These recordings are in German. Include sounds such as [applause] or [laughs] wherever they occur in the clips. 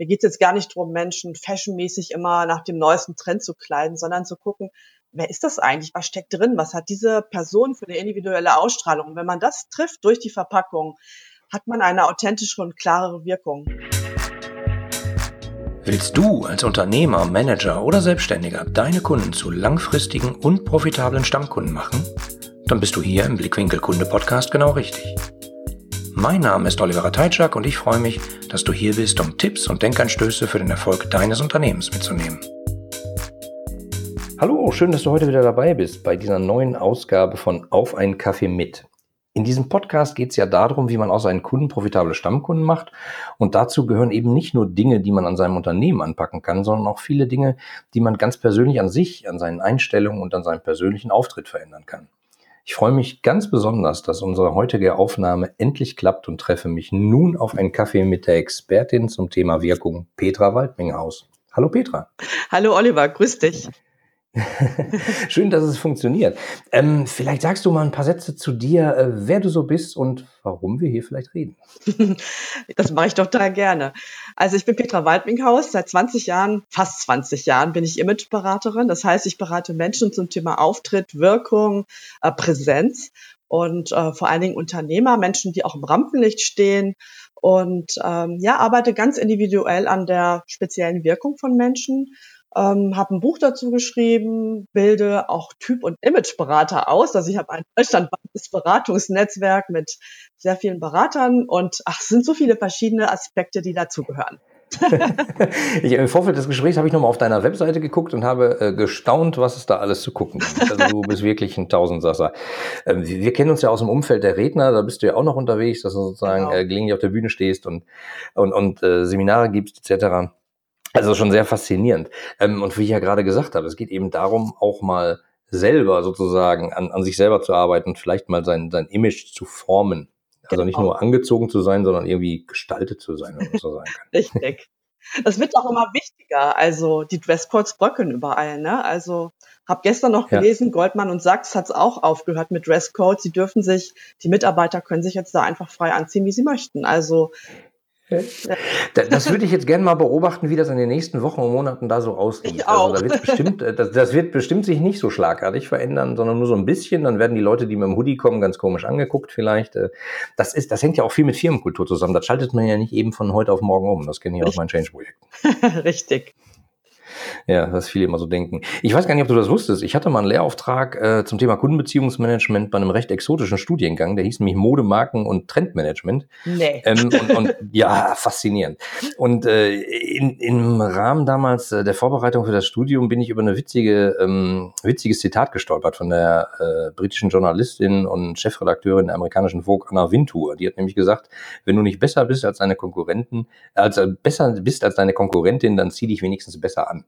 mir geht es jetzt gar nicht darum, Menschen fashionmäßig immer nach dem neuesten Trend zu kleiden, sondern zu gucken, wer ist das eigentlich? Was steckt drin? Was hat diese Person für eine individuelle Ausstrahlung? Und wenn man das trifft durch die Verpackung, hat man eine authentische und klarere Wirkung. Willst du als Unternehmer, Manager oder Selbstständiger deine Kunden zu langfristigen und profitablen Stammkunden machen? Dann bist du hier im Blickwinkel Kunde Podcast genau richtig. Mein Name ist Oliver Teitschak und ich freue mich, dass du hier bist, um Tipps und Denkanstöße für den Erfolg deines Unternehmens mitzunehmen. Hallo, schön, dass du heute wieder dabei bist bei dieser neuen Ausgabe von Auf einen Kaffee mit. In diesem Podcast geht es ja darum, wie man aus seinen Kunden profitable Stammkunden macht. Und dazu gehören eben nicht nur Dinge, die man an seinem Unternehmen anpacken kann, sondern auch viele Dinge, die man ganz persönlich an sich, an seinen Einstellungen und an seinem persönlichen Auftritt verändern kann. Ich freue mich ganz besonders, dass unsere heutige Aufnahme endlich klappt und treffe mich nun auf einen Kaffee mit der Expertin zum Thema Wirkung, Petra Waldminghaus. Hallo Petra. Hallo Oliver, grüß dich. Schön, dass es funktioniert. Ähm, vielleicht sagst du mal ein paar Sätze zu dir, äh, wer du so bist und warum wir hier vielleicht reden. [laughs] das mache ich doch da gerne. Also ich bin Petra Waldminghaus. Seit 20 Jahren, fast 20 Jahren, bin ich Imageberaterin. Das heißt, ich berate Menschen zum Thema Auftritt, Wirkung, äh, Präsenz und äh, vor allen Dingen Unternehmer, Menschen, die auch im Rampenlicht stehen und ähm, ja, arbeite ganz individuell an der speziellen Wirkung von Menschen ähm, habe ein Buch dazu geschrieben, bilde auch Typ- und Imageberater aus. Also ich habe ein deutschlandweites Beratungsnetzwerk mit sehr vielen Beratern und ach, es sind so viele verschiedene Aspekte, die dazugehören. [laughs] ich, Im Vorfeld des Gesprächs habe ich nochmal auf deiner Webseite geguckt und habe äh, gestaunt, was es da alles zu gucken gibt. Also du bist wirklich ein Tausendsasser. Ähm, wir, wir, kennen uns ja aus dem Umfeld der Redner, da bist du ja auch noch unterwegs, dass du sozusagen genau. äh, gelegentlich auf der Bühne stehst und, und, und äh, Seminare gibst etc. Also schon sehr faszinierend. Ähm, und wie ich ja gerade gesagt habe, es geht eben darum, auch mal selber sozusagen an, an sich selber zu arbeiten und vielleicht mal sein, sein Image zu formen. Also nicht genau. nur angezogen zu sein, sondern irgendwie gestaltet zu sein, wenn man so sagen kann. [laughs] Richtig. Das wird auch immer wichtiger. Also die Dresscodes bröckeln überall. Ne? Also habe gestern noch gelesen, ja. Goldman und Sachs hat es auch aufgehört mit Dresscodes. Sie dürfen sich, die Mitarbeiter können sich jetzt da einfach frei anziehen, wie sie möchten. Also das würde ich jetzt gerne mal beobachten, wie das in den nächsten Wochen und Monaten da so aussieht. Also da wird bestimmt, äh, das, das, wird bestimmt sich nicht so schlagartig verändern, sondern nur so ein bisschen. Dann werden die Leute, die mit dem Hoodie kommen, ganz komisch angeguckt vielleicht. Äh, das ist, das hängt ja auch viel mit Firmenkultur zusammen. Das schaltet man ja nicht eben von heute auf morgen um. Das kenne ich aus meinen Change-Projekten. Richtig. [laughs] Ja, was viele immer so denken. Ich weiß gar nicht, ob du das wusstest. Ich hatte mal einen Lehrauftrag äh, zum Thema Kundenbeziehungsmanagement bei einem recht exotischen Studiengang. Der hieß nämlich Modemarken und Trendmanagement. Nee. Ähm, und, und, ja, faszinierend. Und äh, in, im Rahmen damals äh, der Vorbereitung für das Studium bin ich über eine witzige, ähm, witziges Zitat gestolpert von der äh, britischen Journalistin und Chefredakteurin der amerikanischen Vogue, Anna Wintour. Die hat nämlich gesagt, wenn du nicht besser bist als deine Konkurrenten, als äh, besser bist als deine Konkurrentin, dann zieh dich wenigstens besser an.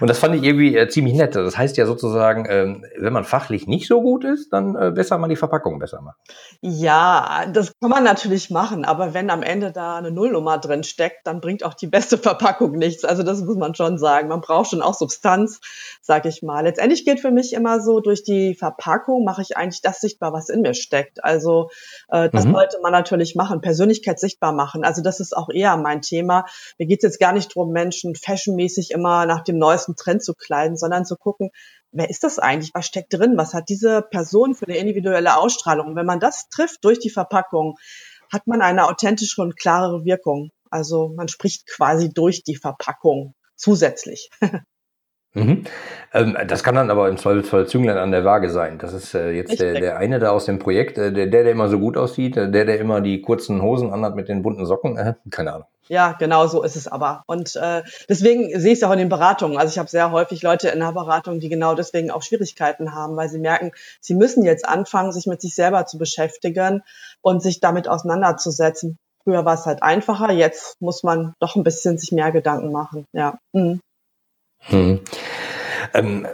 Und das fand ich irgendwie äh, ziemlich nett. Das heißt ja sozusagen, ähm, wenn man fachlich nicht so gut ist, dann äh, besser mal die Verpackung besser machen. Ja, das kann man natürlich machen, aber wenn am Ende da eine Nullnummer drin steckt, dann bringt auch die beste Verpackung nichts. Also das muss man schon sagen. Man braucht schon auch Substanz, sag ich mal. Letztendlich geht für mich immer so, durch die Verpackung mache ich eigentlich das sichtbar, was in mir steckt. Also äh, das mhm. sollte man natürlich machen, Persönlichkeit sichtbar machen. Also das ist auch eher mein Thema. Mir geht es jetzt gar nicht darum, Menschen fashionmäßig immer nach dem neuesten Trend zu kleiden, sondern zu gucken, wer ist das eigentlich? Was steckt drin? Was hat diese Person für eine individuelle Ausstrahlung? Und wenn man das trifft durch die Verpackung, hat man eine authentische und klarere Wirkung. Also man spricht quasi durch die Verpackung zusätzlich. [laughs] Mhm. Ähm, das kann dann aber im Zweifelsfall Zünglein an der Waage sein. Das ist äh, jetzt der, der eine da aus dem Projekt, äh, der, der immer so gut aussieht, äh, der, der immer die kurzen Hosen anhat mit den bunten Socken. Keine Ahnung. Ja, genau so ist es aber. Und äh, deswegen sehe ich es auch in den Beratungen. Also ich habe sehr häufig Leute in der Beratung, die genau deswegen auch Schwierigkeiten haben, weil sie merken, sie müssen jetzt anfangen, sich mit sich selber zu beschäftigen und sich damit auseinanderzusetzen. Früher war es halt einfacher, jetzt muss man doch ein bisschen sich mehr Gedanken machen. Ja. Mhm. Hm. Ähm,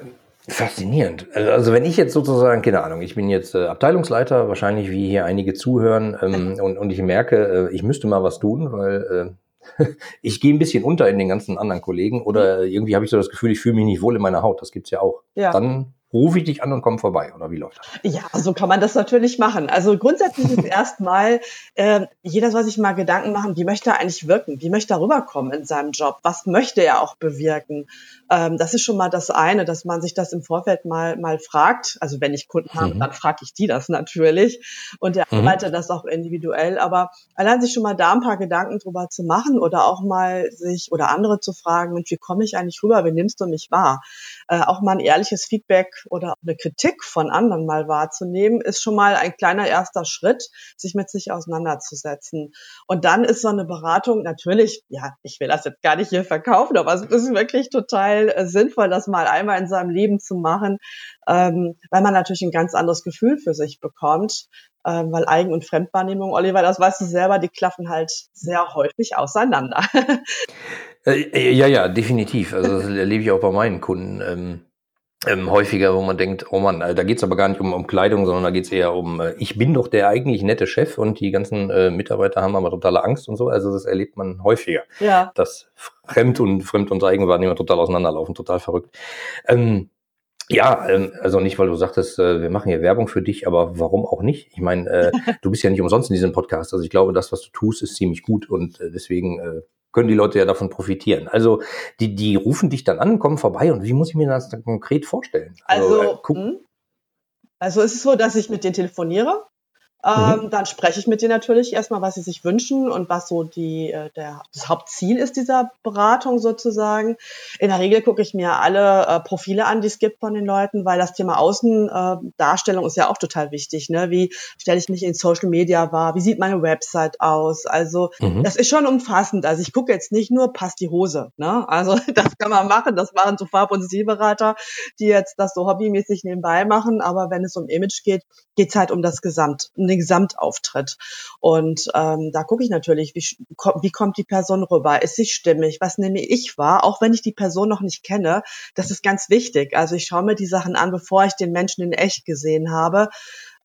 faszinierend. Also wenn ich jetzt sozusagen, keine Ahnung, ich bin jetzt äh, Abteilungsleiter, wahrscheinlich wie hier einige zuhören, ähm, [laughs] und, und ich merke, äh, ich müsste mal was tun, weil äh, [laughs] ich gehe ein bisschen unter in den ganzen anderen Kollegen oder irgendwie habe ich so das Gefühl, ich fühle mich nicht wohl in meiner Haut. Das gibt's ja auch. Ja. Dann rufe ich dich an und komme vorbei oder wie läuft das? Ja, so kann man das natürlich machen. Also grundsätzlich ist erstmal äh, jeder soll sich mal Gedanken machen, wie möchte er eigentlich wirken, wie möchte er rüberkommen in seinem Job, was möchte er auch bewirken. Ähm, das ist schon mal das eine, dass man sich das im Vorfeld mal mal fragt. Also wenn ich Kunden habe, mhm. dann frage ich die das natürlich und der mhm. das auch individuell. Aber allein sich schon mal da ein paar Gedanken drüber zu machen oder auch mal sich oder andere zu fragen, Mensch, wie komme ich eigentlich rüber, wie nimmst du mich wahr? Äh, auch mal ein ehrliches Feedback oder eine Kritik von anderen mal wahrzunehmen, ist schon mal ein kleiner erster Schritt, sich mit sich auseinanderzusetzen. Und dann ist so eine Beratung natürlich, ja, ich will das jetzt gar nicht hier verkaufen, aber es ist wirklich total äh, sinnvoll, das mal einmal in seinem Leben zu machen, ähm, weil man natürlich ein ganz anderes Gefühl für sich bekommt. Ähm, weil Eigen- und Fremdwahrnehmung, Oliver, das weißt du selber, die klaffen halt sehr häufig auseinander. [laughs] Äh, äh, ja, ja, definitiv. Also das erlebe ich auch bei meinen Kunden. Ähm, ähm, häufiger, wo man denkt, oh Mann, äh, da geht's aber gar nicht um, um Kleidung, sondern da geht's eher um, äh, ich bin doch der eigentlich nette Chef und die ganzen äh, Mitarbeiter haben aber totale Angst und so. Also das erlebt man häufiger. Ja. Dass Fremd und Fremd und Eigenwahrnehmung total auseinanderlaufen, total verrückt. Ähm, ja, ähm, also nicht, weil du sagtest, äh, wir machen hier Werbung für dich, aber warum auch nicht? Ich meine, äh, [laughs] du bist ja nicht umsonst in diesem Podcast. Also ich glaube, das, was du tust, ist ziemlich gut und äh, deswegen äh, können die Leute ja davon profitieren. Also die, die rufen dich dann an, kommen vorbei und wie muss ich mir das dann konkret vorstellen? Also, also, äh, hm? also es ist so, dass ich mit denen telefoniere ähm, mhm. Dann spreche ich mit denen natürlich erstmal, was sie sich wünschen und was so die, äh, der, das Hauptziel ist dieser Beratung sozusagen. In der Regel gucke ich mir alle äh, Profile an, die es gibt von den Leuten, weil das Thema Außendarstellung äh, ist ja auch total wichtig. Ne? Wie stelle ich mich in Social Media wahr? Wie sieht meine Website aus? Also mhm. das ist schon umfassend. Also ich gucke jetzt nicht nur, passt die Hose. Ne? Also [laughs] das kann man machen. Das machen so Farb- und Stilberater, die jetzt das so hobbymäßig nebenbei machen. Aber wenn es um Image geht, geht es halt um das Gesamt um den Gesamtauftritt. Und ähm, da gucke ich natürlich, wie, wie kommt die Person rüber? Ist sie stimmig? Was nehme ich wahr? Auch wenn ich die Person noch nicht kenne, das ist ganz wichtig. Also ich schaue mir die Sachen an, bevor ich den Menschen in echt gesehen habe.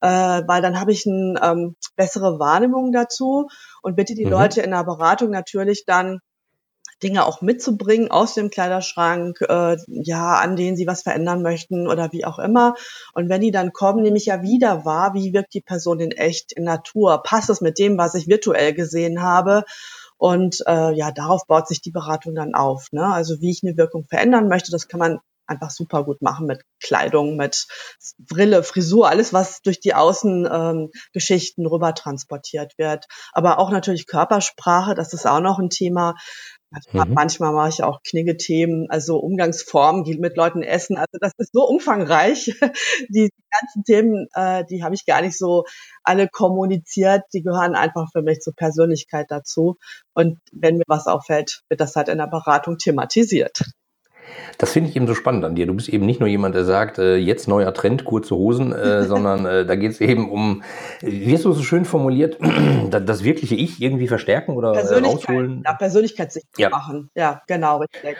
Äh, weil dann habe ich eine ähm, bessere Wahrnehmung dazu und bitte die mhm. Leute in der Beratung natürlich dann Dinge auch mitzubringen aus dem Kleiderschrank, äh, ja, an denen sie was verändern möchten oder wie auch immer. Und wenn die dann kommen, nehme ich ja wieder wahr, wie wirkt die Person in echt, in Natur? Passt es mit dem, was ich virtuell gesehen habe? Und äh, ja, darauf baut sich die Beratung dann auf. Ne? Also wie ich eine Wirkung verändern möchte, das kann man einfach super gut machen mit Kleidung, mit Brille, Frisur, alles, was durch die Außengeschichten ähm, rüber transportiert wird. Aber auch natürlich Körpersprache, das ist auch noch ein Thema. Also mhm. Manchmal mache ich auch Knigge-Themen, also Umgangsformen, die mit Leuten essen. Also das ist so umfangreich. [laughs] Die ganzen Themen, äh, die habe ich gar nicht so alle kommuniziert. Die gehören einfach für mich zur Persönlichkeit dazu. Und wenn mir was auffällt, wird das halt in der Beratung thematisiert. Das finde ich eben so spannend an dir. Du bist eben nicht nur jemand, der sagt, äh, jetzt neuer Trend, kurze Hosen, äh, [laughs] sondern äh, da geht es eben um, wie hast du so schön formuliert, [clears throat] das wirkliche Ich irgendwie verstärken oder rausholen? Ja, Persönlichkeitssicht ja. machen. Ja, genau, richtig.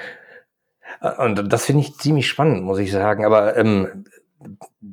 Äh, und das finde ich ziemlich spannend, muss ich sagen. Aber ähm,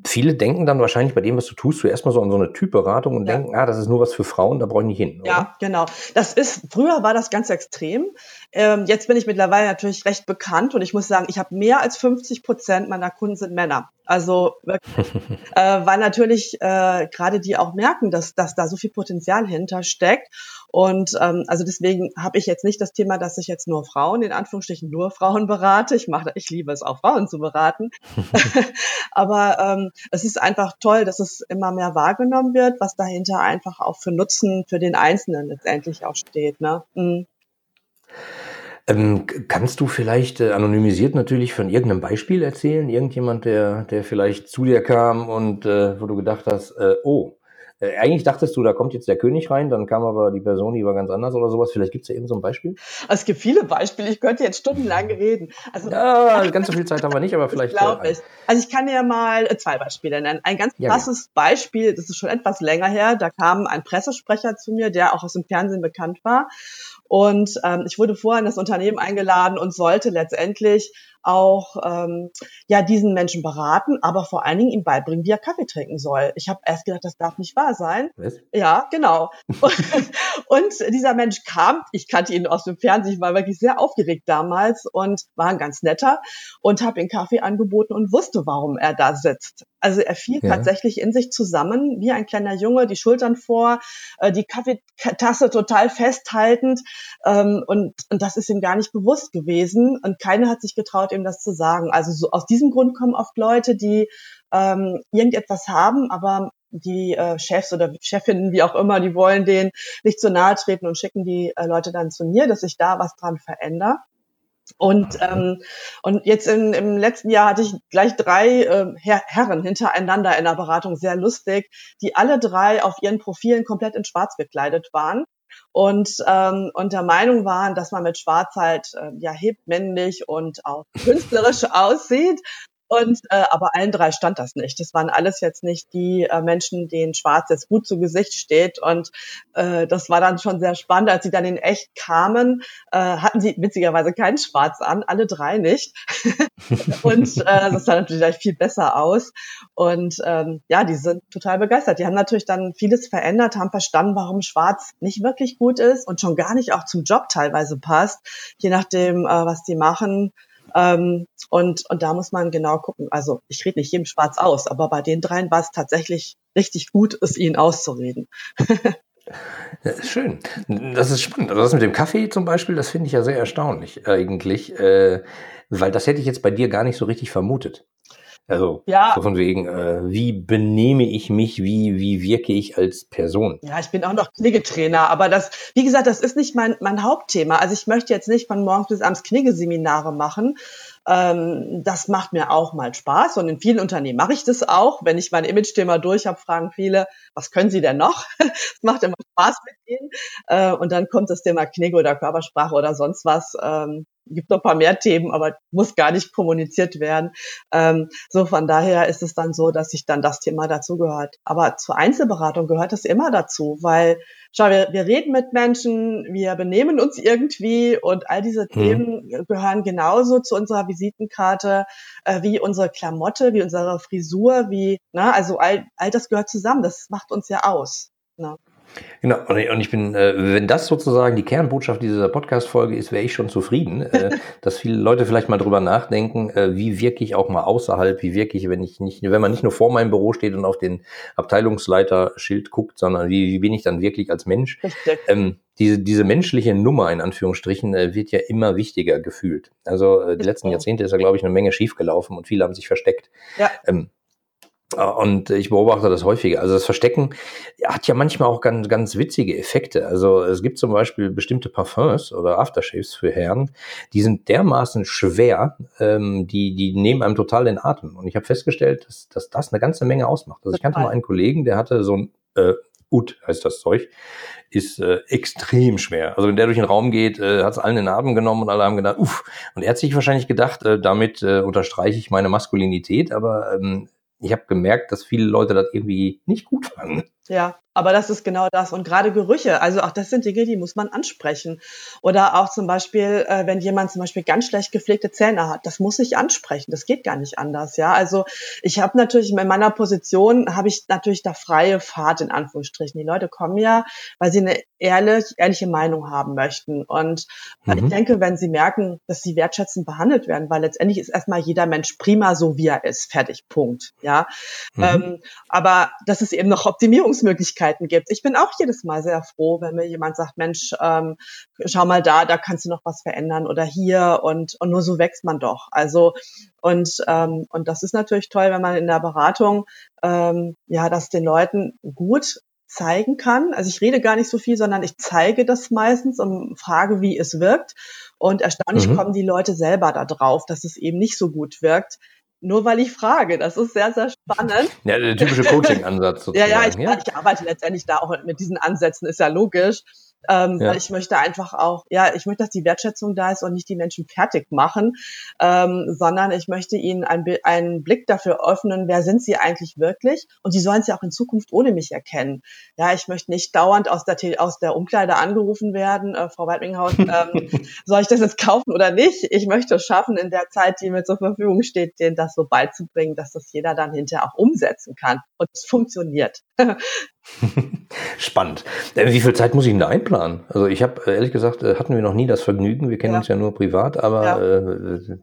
viele denken dann wahrscheinlich bei dem, was du tust, zuerst mal so an so eine Typberatung und ja. denken, ah, das ist nur was für Frauen, da brauche ich nicht hin. Oder? Ja, genau. Das ist, früher war das ganz extrem. Ähm, jetzt bin ich mittlerweile natürlich recht bekannt und ich muss sagen, ich habe mehr als 50 Prozent meiner Kunden sind Männer. Also wirklich, [laughs] äh, weil natürlich äh, gerade die auch merken, dass, dass da so viel Potenzial hinter steckt. Und ähm, also deswegen habe ich jetzt nicht das Thema, dass ich jetzt nur Frauen, in Anführungsstrichen nur Frauen berate. Ich mache, ich liebe es auch Frauen zu beraten. [laughs] [laughs] Aber ähm, es ist einfach toll, dass es immer mehr wahrgenommen wird, was dahinter einfach auch für Nutzen für den Einzelnen letztendlich auch steht. Ne? Mhm. Ähm, kannst du vielleicht äh, anonymisiert natürlich von irgendeinem Beispiel erzählen? Irgendjemand, der, der vielleicht zu dir kam und äh, wo du gedacht hast, äh, oh, äh, eigentlich dachtest du, da kommt jetzt der König rein, dann kam aber die Person, die war ganz anders oder sowas. Vielleicht gibt es ja eben so ein Beispiel? Es gibt viele Beispiele. Ich könnte jetzt stundenlang reden. Also, ja, ganz so viel Zeit haben wir nicht, aber [laughs] vielleicht. Glaube äh, ich. Also ich kann dir mal äh, zwei Beispiele nennen. Ein ganz krasses ja, Beispiel, das ist schon etwas länger her. Da kam ein Pressesprecher zu mir, der auch aus dem Fernsehen bekannt war. Und ähm, ich wurde vorher in das Unternehmen eingeladen und sollte letztendlich auch ähm, ja diesen Menschen beraten, aber vor allen Dingen ihm beibringen, wie er Kaffee trinken soll. Ich habe erst gedacht, das darf nicht wahr sein. Was? Ja, genau. [laughs] und dieser Mensch kam, ich kannte ihn aus dem Fernsehen, ich war wirklich sehr aufgeregt damals und war ein ganz netter und habe ihm Kaffee angeboten und wusste, warum er da sitzt. Also er fiel ja. tatsächlich in sich zusammen, wie ein kleiner Junge, die Schultern vor, äh, die Kaffeetasse total festhaltend. Ähm, und, und das ist ihm gar nicht bewusst gewesen. Und keiner hat sich getraut, ihm das zu sagen. Also so aus diesem Grund kommen oft Leute, die ähm, irgendetwas haben, aber die äh, Chefs oder Chefinnen, wie auch immer, die wollen denen nicht zu nahe treten und schicken die äh, Leute dann zu mir, dass sich da was dran verändert. Und, ähm, und jetzt in, im letzten Jahr hatte ich gleich drei äh, Her Herren hintereinander in der Beratung, sehr lustig, die alle drei auf ihren Profilen komplett in Schwarz gekleidet waren und, ähm, und der Meinung waren, dass man mit Schwarz halt äh, ja hip, männlich und auch künstlerisch [laughs] aussieht. Und äh, aber allen drei stand das nicht. Das waren alles jetzt nicht die äh, Menschen, denen Schwarz jetzt gut zu Gesicht steht. Und äh, das war dann schon sehr spannend, als sie dann in echt kamen, äh, hatten sie witzigerweise keinen Schwarz an, alle drei nicht. [laughs] und äh, das sah natürlich gleich viel besser aus. Und ähm, ja, die sind total begeistert. Die haben natürlich dann vieles verändert, haben verstanden, warum Schwarz nicht wirklich gut ist und schon gar nicht auch zum Job teilweise passt, je nachdem, äh, was die machen. Ähm, und, und da muss man genau gucken. Also ich rede nicht jedem schwarz aus, aber bei den dreien war es tatsächlich richtig gut, es ihnen auszureden. [laughs] Ja, schön. Das ist spannend. Also das mit dem Kaffee zum Beispiel, das finde ich ja sehr erstaunlich eigentlich, äh, weil das hätte ich jetzt bei dir gar nicht so richtig vermutet. Also ja. so von wegen, äh, wie benehme ich mich, wie, wie wirke ich als Person? Ja, ich bin auch noch Kniggetrainer, aber das, wie gesagt, das ist nicht mein, mein Hauptthema. Also ich möchte jetzt nicht von morgens bis abends Kniggeseminare machen. Ähm, das macht mir auch mal Spaß und in vielen Unternehmen mache ich das auch. Wenn ich mein Image-Thema durch habe, fragen viele, was können Sie denn noch? [laughs] Es macht immer Spaß mit Ihnen. Äh, und dann kommt das Thema Knigge oder Körpersprache oder sonst was. Ähm, gibt noch ein paar mehr Themen, aber muss gar nicht kommuniziert werden. Ähm, so von daher ist es dann so, dass sich dann das Thema dazu gehört. Aber zur Einzelberatung gehört es immer dazu, weil schau, wir, wir reden mit Menschen, wir benehmen uns irgendwie und all diese hm. Themen gehören genauso zu unserer Visitenkarte äh, wie unsere Klamotte, wie unsere Frisur, wie, na, also all, all das gehört zusammen. Das macht uns ja aus. Na. Genau, und ich bin, äh, wenn das sozusagen die Kernbotschaft dieser Podcast-Folge ist, wäre ich schon zufrieden, äh, [laughs] dass viele Leute vielleicht mal drüber nachdenken, äh, wie wirke ich auch mal außerhalb, wie wirke ich, wenn ich nicht, wenn man nicht nur vor meinem Büro steht und auf den Abteilungsleiter-Schild guckt, sondern wie, wie bin ich dann wirklich als Mensch? Ähm, diese, diese menschliche Nummer in Anführungsstrichen wird ja immer wichtiger gefühlt. Also die letzten Jahrzehnte ist da, glaube ich, eine Menge schiefgelaufen und viele haben sich versteckt. Ja. Ähm, und ich beobachte das häufiger. Also das Verstecken hat ja manchmal auch ganz, ganz witzige Effekte. Also es gibt zum Beispiel bestimmte Parfums oder Aftershaves für Herren, die sind dermaßen schwer, ähm, die, die nehmen einem total den Atem. Und ich habe festgestellt, dass, dass das eine ganze Menge ausmacht. Also ich kannte mal einen Kollegen, der hatte so ein äh, Ut heißt das Zeug, ist äh, extrem schwer. Also wenn der durch den Raum geht, äh, hat es allen den Atem genommen und alle haben gedacht, uff. Und er hat sich wahrscheinlich gedacht, äh, damit äh, unterstreiche ich meine Maskulinität, aber ähm, ich habe gemerkt, dass viele Leute das irgendwie nicht gut fanden. Ja, aber das ist genau das. Und gerade Gerüche, also auch das sind Dinge, die muss man ansprechen. Oder auch zum Beispiel, äh, wenn jemand zum Beispiel ganz schlecht gepflegte Zähne hat, das muss ich ansprechen. Das geht gar nicht anders. Ja, also ich habe natürlich in meiner Position habe ich natürlich da freie Fahrt in Anführungsstrichen. Die Leute kommen ja, weil sie eine ehrlich, ehrliche Meinung haben möchten. Und mhm. ich denke, wenn sie merken, dass sie wertschätzend behandelt werden, weil letztendlich ist erstmal jeder Mensch prima so, wie er ist. Fertig. Punkt. Ja. Mhm. Ähm, aber das ist eben noch Optimierungs Entwicklungsmöglichkeiten gibt. Ich bin auch jedes Mal sehr froh, wenn mir jemand sagt, Mensch, ähm, schau mal da, da kannst du noch was verändern oder hier und, und nur so wächst man doch. Also und, ähm, und das ist natürlich toll, wenn man in der Beratung ähm, ja das den Leuten gut zeigen kann. Also ich rede gar nicht so viel, sondern ich zeige das meistens und frage, wie es wirkt. Und erstaunlich mhm. kommen die Leute selber da drauf, dass es eben nicht so gut wirkt nur weil ich frage. Das ist sehr, sehr spannend. Ja, der typische Coaching-Ansatz sozusagen. [laughs] ja, ja ich, ja, ich arbeite letztendlich da auch mit diesen Ansätzen, ist ja logisch. Ähm, ja. Weil ich möchte einfach auch, ja, ich möchte, dass die Wertschätzung da ist und nicht die Menschen fertig machen, ähm, sondern ich möchte ihnen ein, einen Blick dafür öffnen, wer sind sie eigentlich wirklich und sie sollen sie auch in Zukunft ohne mich erkennen. Ja, ich möchte nicht dauernd aus der, aus der Umkleide angerufen werden, äh, Frau Weidminghaus, [laughs] ähm, soll ich das jetzt kaufen oder nicht? Ich möchte es schaffen, in der Zeit, die mir zur Verfügung steht, denen das so beizubringen, dass das jeder dann hinterher auch umsetzen kann. Und es funktioniert. [laughs] Spannend. Äh, wie viel Zeit muss ich denn da einplanen? Also ich habe äh, ehrlich gesagt, äh, hatten wir noch nie das Vergnügen. Wir kennen ja. uns ja nur privat, aber ja. äh,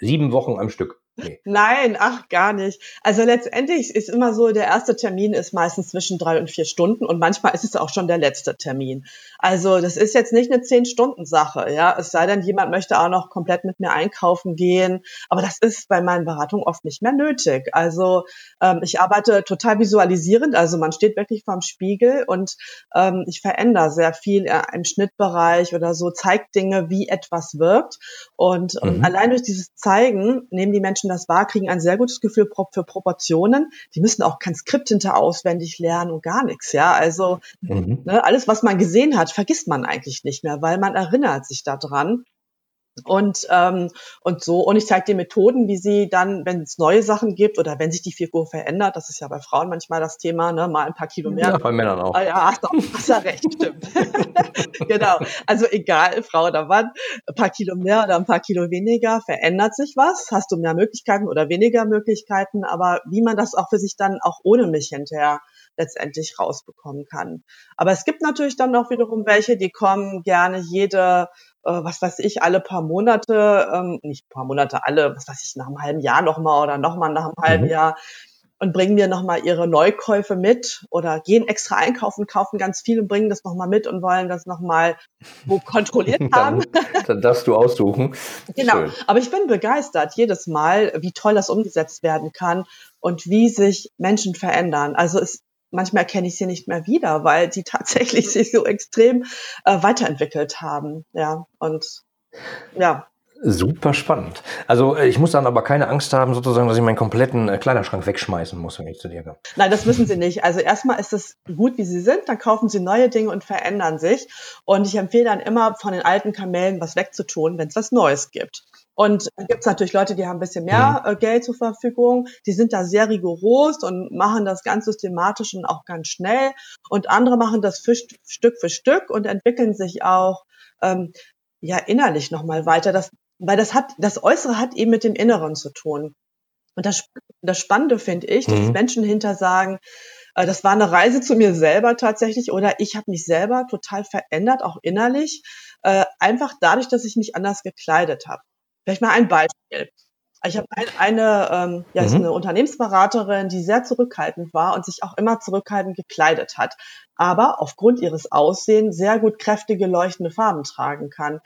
sieben Wochen am Stück. Nee. Nein, ach gar nicht. Also letztendlich ist immer so, der erste Termin ist meistens zwischen drei und vier Stunden und manchmal ist es auch schon der letzte Termin. Also das ist jetzt nicht eine zehn Stunden Sache, ja. Es sei denn, jemand möchte auch noch komplett mit mir einkaufen gehen, aber das ist bei meinen Beratungen oft nicht mehr nötig. Also ähm, ich arbeite total visualisierend, also man steht wirklich vorm Spiegel und ähm, ich verändere sehr viel im Schnittbereich oder so, zeigt Dinge, wie etwas wirkt und, mhm. und allein durch dieses Zeigen nehmen die Menschen Menschen das wahr, kriegen ein sehr gutes Gefühl für Proportionen. Die müssen auch kein Skript hinter auswendig lernen und gar nichts. Ja, also mhm. ne, alles, was man gesehen hat, vergisst man eigentlich nicht mehr, weil man erinnert sich daran. Und, ähm, und so, und ich zeige dir Methoden, wie sie dann, wenn es neue Sachen gibt oder wenn sich die Figur verändert, das ist ja bei Frauen manchmal das Thema, ne, mal ein paar Kilo mehr. Ja, bei Männern auch. Ah, ja, hast, du, [laughs] hast ja recht, stimmt. [laughs] genau. Also egal, Frau oder Mann, ein paar Kilo mehr oder ein paar Kilo weniger, verändert sich was, hast du mehr Möglichkeiten oder weniger Möglichkeiten, aber wie man das auch für sich dann auch ohne mich hinterher letztendlich rausbekommen kann. Aber es gibt natürlich dann noch wiederum welche, die kommen gerne jede was weiß ich, alle paar Monate, ähm, nicht paar Monate, alle, was weiß ich, nach einem halben Jahr nochmal oder nochmal nach einem halben mhm. Jahr und bringen mir nochmal ihre Neukäufe mit oder gehen extra einkaufen, kaufen ganz viel und bringen das nochmal mit und wollen das nochmal wo [laughs] kontrolliert haben. dann, [laughs] dann darfst du aussuchen. genau. Schön. Aber ich bin begeistert jedes Mal, wie toll das umgesetzt werden kann und wie sich Menschen verändern. Also es manchmal kenne ich sie nicht mehr wieder, weil sie [laughs] tatsächlich sich so extrem äh, weiterentwickelt haben. Ja, und ja. Super spannend. Also äh, ich muss dann aber keine Angst haben, sozusagen, dass ich meinen kompletten äh, Kleiderschrank wegschmeißen muss, wenn ich zu dir komme. Nein, das müssen Sie nicht. Also erstmal ist es gut, wie Sie sind, dann kaufen Sie neue Dinge und verändern sich. Und ich empfehle dann immer, von den alten Kamellen was wegzutun, wenn es was Neues gibt. Und dann gibt es natürlich Leute, die haben ein bisschen mehr mhm. äh, Geld zur Verfügung, die sind da sehr rigoros und machen das ganz systematisch und auch ganz schnell. Und andere machen das für, Stück für Stück und entwickeln sich auch ähm, ja innerlich nochmal weiter. Das, weil das hat, das Äußere hat eben mit dem Inneren zu tun. Und das, das Spannende finde ich, dass mhm. Menschen hinter sagen, äh, das war eine Reise zu mir selber tatsächlich oder ich habe mich selber total verändert, auch innerlich, äh, einfach dadurch, dass ich mich anders gekleidet habe. Vielleicht mal ein Beispiel. Ich habe ein, eine, ähm, ja, mhm. eine Unternehmensberaterin, die sehr zurückhaltend war und sich auch immer zurückhaltend gekleidet hat, aber aufgrund ihres Aussehens sehr gut kräftige, leuchtende Farben tragen kann.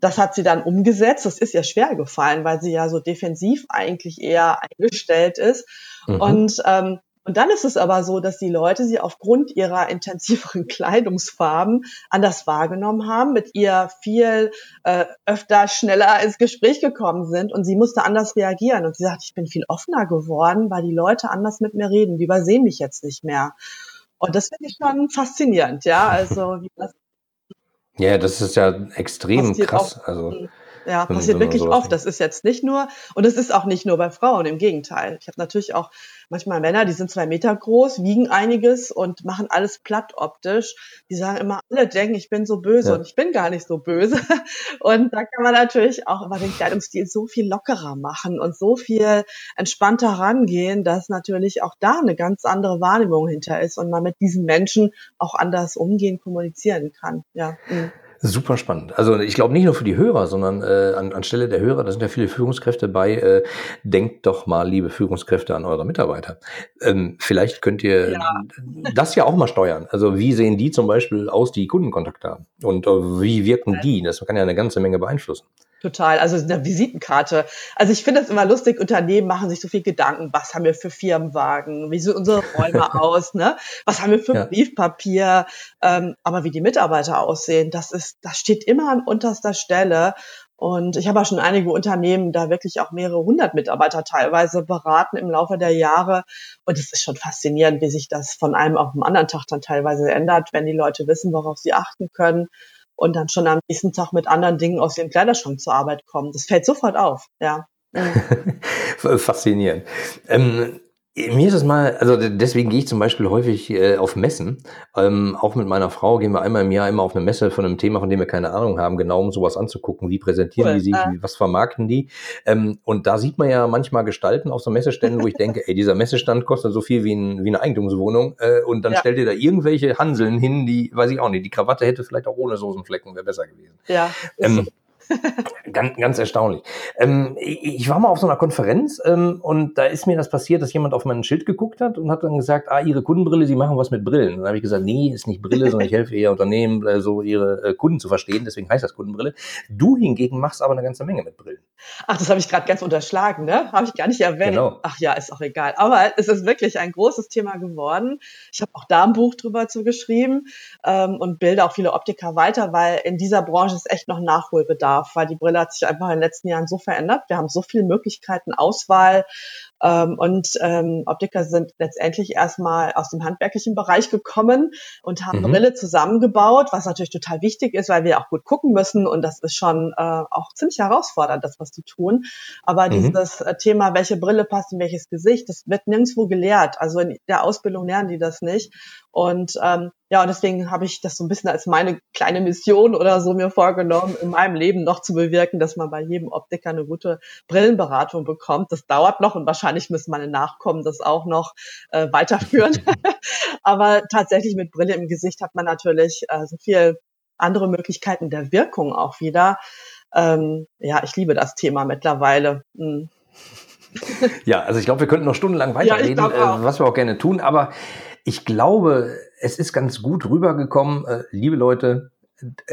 Das hat sie dann umgesetzt. Das ist ihr schwer gefallen, weil sie ja so defensiv eigentlich eher eingestellt ist. Mhm. Und ähm, und dann ist es aber so, dass die Leute sie aufgrund ihrer intensiveren [laughs] Kleidungsfarben anders wahrgenommen haben, mit ihr viel äh, öfter schneller ins Gespräch gekommen sind und sie musste anders reagieren. Und sie sagt, ich bin viel offener geworden, weil die Leute anders mit mir reden. Die übersehen mich jetzt nicht mehr. Und das finde ich schon faszinierend, ja. Also wie das ja, das ist ja extrem krass. Also ja, passiert wirklich oft. Das ist jetzt nicht nur, und es ist auch nicht nur bei Frauen, im Gegenteil. Ich habe natürlich auch manchmal Männer, die sind zwei Meter groß, wiegen einiges und machen alles platt optisch. Die sagen immer, alle denken, ich bin so böse ja. und ich bin gar nicht so böse. [laughs] Und da kann man natürlich auch immer den Kleidungsstil so viel lockerer machen und so viel entspannter rangehen, dass natürlich auch da eine ganz andere Wahrnehmung hinter ist und man mit diesen Menschen auch anders umgehen, kommunizieren kann. Ja. Mhm. Super spannend. Also ich glaube nicht nur für die Hörer, sondern äh, an, anstelle der Hörer, da sind ja viele Führungskräfte bei, äh, denkt doch mal, liebe Führungskräfte, an eure Mitarbeiter. Ähm, vielleicht könnt ihr ja. das ja auch mal steuern. Also wie sehen die zum Beispiel aus, die Kundenkontakt haben? Und äh, wie wirken die? Das kann ja eine ganze Menge beeinflussen. Total, also eine Visitenkarte. Also ich finde es immer lustig, Unternehmen machen sich so viel Gedanken, was haben wir für Firmenwagen, wie sehen unsere Räume [laughs] aus, ne? Was haben wir für ja. Briefpapier, ähm, aber wie die Mitarbeiter aussehen, das ist, das steht immer an unterster Stelle. Und ich habe auch schon einige Unternehmen da wirklich auch mehrere hundert Mitarbeiter teilweise beraten im Laufe der Jahre. Und es ist schon faszinierend, wie sich das von einem auf den anderen Tag dann teilweise ändert, wenn die Leute wissen, worauf sie achten können und dann schon am nächsten Tag mit anderen Dingen aus ihrem Kleiderschrank zur Arbeit kommen. Das fällt sofort auf, ja. [laughs] Faszinierend. Ähm, mir ist es mal, also deswegen gehe ich zum Beispiel häufig äh, auf Messen. Ähm, auch mit meiner Frau gehen wir einmal im Jahr immer auf eine Messe von einem Thema, von dem wir keine Ahnung haben, genau um sowas anzugucken. Wie präsentieren cool, die sich, äh. was vermarkten die? Ähm, und da sieht man ja manchmal Gestalten auf so Messeständen, wo ich denke, ey, dieser Messestand kostet so viel wie, ein, wie eine Eigentumswohnung. Äh, und dann ja. stellt ihr da irgendwelche Hanseln hin, die, weiß ich auch nicht, die Krawatte hätte vielleicht auch ohne Soßenflecken, wäre besser gewesen. Ja. Ähm, ganz, ganz erstaunlich. Ähm, ich war mal auf so einer Konferenz ähm, und da ist mir das passiert, dass jemand auf mein Schild geguckt hat und hat dann gesagt, ah, Ihre Kundenbrille, Sie machen was mit Brillen. Und dann habe ich gesagt, nee, ist nicht Brille, sondern ich helfe eher Unternehmen, äh, so ihre äh, Kunden zu verstehen. Deswegen heißt das Kundenbrille. Du hingegen machst aber eine ganze Menge mit Brillen. Ach, das habe ich gerade ganz unterschlagen, ne? Habe ich gar nicht erwähnt. Genau. Ach ja, ist auch egal. Aber es ist wirklich ein großes Thema geworden. Ich habe auch da ein Buch drüber zu geschrieben ähm, und bilde auch viele Optiker weiter, weil in dieser Branche ist echt noch Nachholbedarf, weil die Brille hat sich einfach in den letzten Jahren so verändert. Wir haben so viele Möglichkeiten, Auswahl und ähm, Optiker sind letztendlich erstmal aus dem handwerklichen Bereich gekommen und haben mhm. Brille zusammengebaut, was natürlich total wichtig ist, weil wir auch gut gucken müssen und das ist schon äh, auch ziemlich herausfordernd, das was die tun. Aber mhm. dieses äh, Thema, welche Brille passt in welches Gesicht, das wird nirgendwo gelehrt. Also in der Ausbildung lernen die das nicht. Und ähm, ja, und deswegen habe ich das so ein bisschen als meine kleine Mission oder so mir vorgenommen, in meinem Leben noch zu bewirken, dass man bei jedem Optiker eine gute Brillenberatung bekommt. Das dauert noch und wahrscheinlich müssen meine Nachkommen das auch noch äh, weiterführen. [laughs] Aber tatsächlich mit Brille im Gesicht hat man natürlich äh, so viel andere Möglichkeiten der Wirkung auch wieder. Ähm, ja, ich liebe das Thema mittlerweile. Hm. [laughs] Ja, also ich glaube, wir könnten noch stundenlang weiterreden, ja, äh, was wir auch gerne tun, aber ich glaube, es ist ganz gut rübergekommen. Äh, liebe Leute,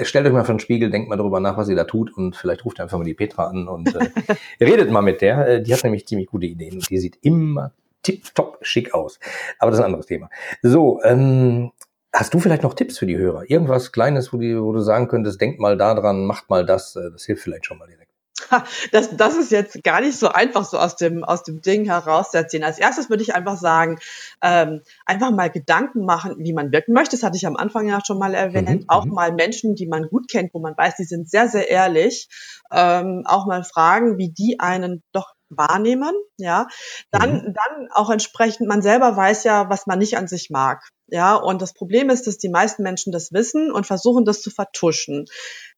stellt euch mal vor den Spiegel, denkt mal darüber nach, was ihr da tut und vielleicht ruft ihr einfach mal die Petra an und äh, [laughs] redet mal mit der. Äh, die hat nämlich ziemlich gute Ideen und die sieht immer tipptopp schick aus. Aber das ist ein anderes Thema. So, ähm, hast du vielleicht noch Tipps für die Hörer? Irgendwas Kleines, wo, die, wo du sagen könntest, denkt mal daran, macht mal das, äh, das hilft vielleicht schon mal direkt. [laughs] Das, das ist jetzt gar nicht so einfach so aus dem, aus dem Ding herauszuerziehen. Als erstes würde ich einfach sagen, ähm, einfach mal Gedanken machen, wie man wirken möchte. Das hatte ich am Anfang ja schon mal erwähnt. Mhm. Auch mhm. mal Menschen, die man gut kennt, wo man weiß, die sind sehr, sehr ehrlich. Ähm, auch mal fragen, wie die einen doch wahrnehmen, ja, dann, mhm. dann auch entsprechend, man selber weiß ja, was man nicht an sich mag, ja, und das Problem ist, dass die meisten Menschen das wissen und versuchen, das zu vertuschen.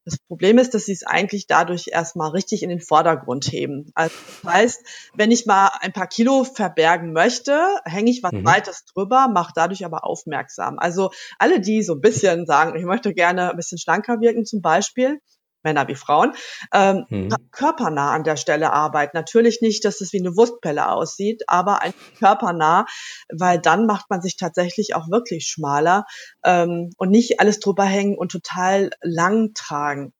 Das Problem ist, dass sie es eigentlich dadurch erstmal richtig in den Vordergrund heben. Also das heißt, wenn ich mal ein paar Kilo verbergen möchte, hänge ich was mhm. Weites drüber, mache dadurch aber aufmerksam. Also alle, die so ein bisschen sagen, ich möchte gerne ein bisschen schlanker wirken zum Beispiel, Männer wie Frauen, ähm, hm. körpernah an der Stelle arbeiten. Natürlich nicht, dass es wie eine Wurstpelle aussieht, aber ein körpernah, weil dann macht man sich tatsächlich auch wirklich schmaler ähm, und nicht alles drüber hängen und total lang tragen.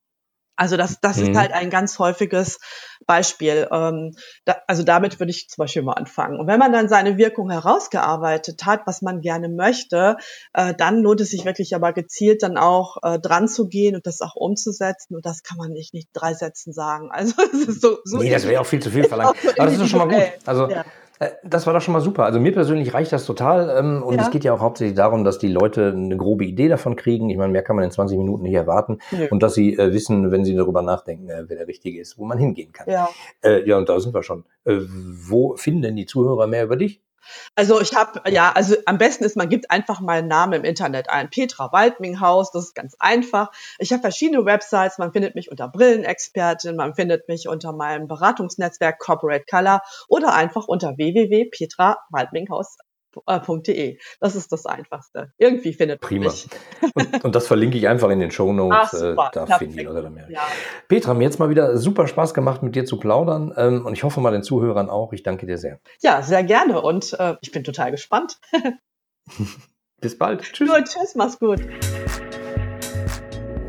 Also das, das mhm. ist halt ein ganz häufiges Beispiel. Ähm, da, also damit würde ich zum Beispiel mal anfangen. Und wenn man dann seine Wirkung herausgearbeitet hat, was man gerne möchte, äh, dann lohnt es sich wirklich aber gezielt dann auch äh, dran zu gehen und das auch umzusetzen. Und das kann man nicht nicht drei Sätzen sagen. [laughs] Also es ist so, so nee, das wäre auch viel zu viel verlangt. Aber das ist schon mal gut. Also ja. Äh, das war doch schon mal super. Also mir persönlich reicht das total. Ähm, und ja. es geht ja auch hauptsächlich darum, dass die Leute eine grobe Idee davon kriegen. Ich meine, mehr kann man in 20 Minuten nicht erwarten. Ja. Und dass sie äh, wissen, wenn sie darüber nachdenken, äh, wer der Richtige ist, wo man hingehen kann. Ja, äh, ja und da sind wir schon. Wo finden denn die Zuhörer mehr über dich? Also ich habe, ja, also am besten ist, man gibt einfach mal einen Namen im Internet ein. Petra Waldminghaus, das ist ganz einfach. Ich habe verschiedene Websites, man findet mich unter Brillenexpertin, man findet mich unter meinem Beratungsnetzwerk Corporate Color oder einfach unter www.petrawaldminghaus äh, das ist das Einfachste. Irgendwie findet Prima. mich. Und, und, das verlinke ich einfach in den Show Notes. [laughs] Äh, da finden die Leute mehr. Ja. Petra, mir jetzt mal wieder super Spaß gemacht, mit dir zu plaudern. Ähm, und ich hoffe mal den Zuhörern auch. Ich danke dir sehr. Ja, sehr gerne. Und äh, ich bin total gespannt. [laughs] Bis bald. [laughs] Tschüss. Nur, tschüss, mach's gut.